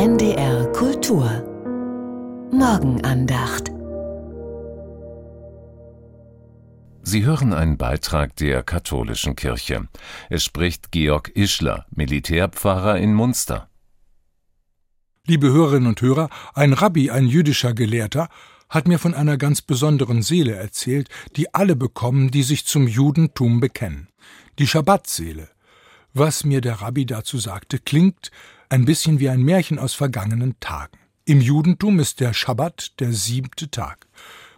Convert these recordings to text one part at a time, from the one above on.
NDR Kultur Morgenandacht Sie hören einen Beitrag der katholischen Kirche. Es spricht Georg Ischler, Militärpfarrer in Munster. Liebe Hörerinnen und Hörer, ein Rabbi, ein jüdischer Gelehrter, hat mir von einer ganz besonderen Seele erzählt, die alle bekommen, die sich zum Judentum bekennen. Die Schabbatseele. Was mir der Rabbi dazu sagte, klingt ein bisschen wie ein Märchen aus vergangenen Tagen. Im Judentum ist der Schabbat der siebte Tag.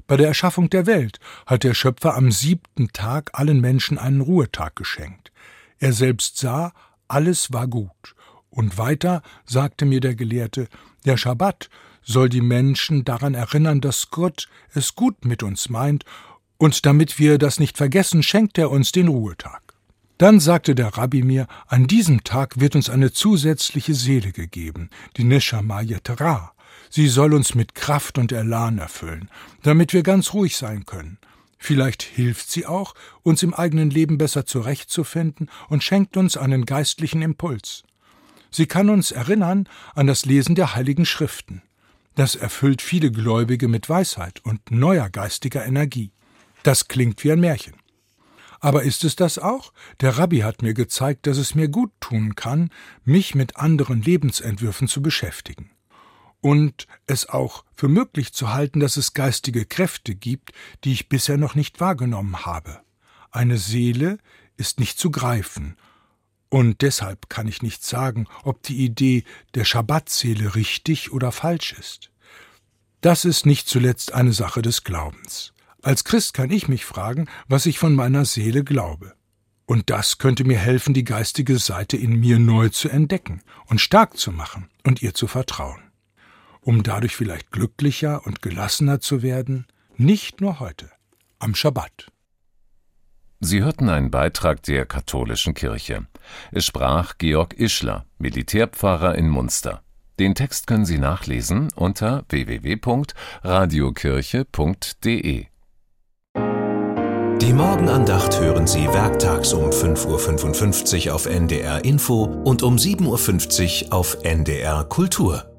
Bei der Erschaffung der Welt hat der Schöpfer am siebten Tag allen Menschen einen Ruhetag geschenkt. Er selbst sah, alles war gut. Und weiter sagte mir der Gelehrte, der Schabbat soll die Menschen daran erinnern, dass Gott es gut mit uns meint, und damit wir das nicht vergessen, schenkt er uns den Ruhetag. Dann sagte der Rabbi mir, an diesem Tag wird uns eine zusätzliche Seele gegeben, die Neshama Yeterah. Sie soll uns mit Kraft und Elan erfüllen, damit wir ganz ruhig sein können. Vielleicht hilft sie auch, uns im eigenen Leben besser zurechtzufinden und schenkt uns einen geistlichen Impuls. Sie kann uns erinnern an das Lesen der heiligen Schriften. Das erfüllt viele Gläubige mit Weisheit und neuer geistiger Energie. Das klingt wie ein Märchen. Aber ist es das auch? Der Rabbi hat mir gezeigt, dass es mir gut tun kann, mich mit anderen Lebensentwürfen zu beschäftigen. Und es auch für möglich zu halten, dass es geistige Kräfte gibt, die ich bisher noch nicht wahrgenommen habe. Eine Seele ist nicht zu greifen, und deshalb kann ich nicht sagen, ob die Idee der Schabbatseele richtig oder falsch ist. Das ist nicht zuletzt eine Sache des Glaubens. Als Christ kann ich mich fragen, was ich von meiner Seele glaube. Und das könnte mir helfen, die geistige Seite in mir neu zu entdecken und stark zu machen und ihr zu vertrauen. Um dadurch vielleicht glücklicher und gelassener zu werden, nicht nur heute, am Schabbat. Sie hörten einen Beitrag der katholischen Kirche. Es sprach Georg Ischler, Militärpfarrer in Munster. Den Text können Sie nachlesen unter www.radiokirche.de. Die Morgenandacht hören Sie werktags um 5.55 Uhr auf NDR Info und um 7.50 Uhr auf NDR Kultur.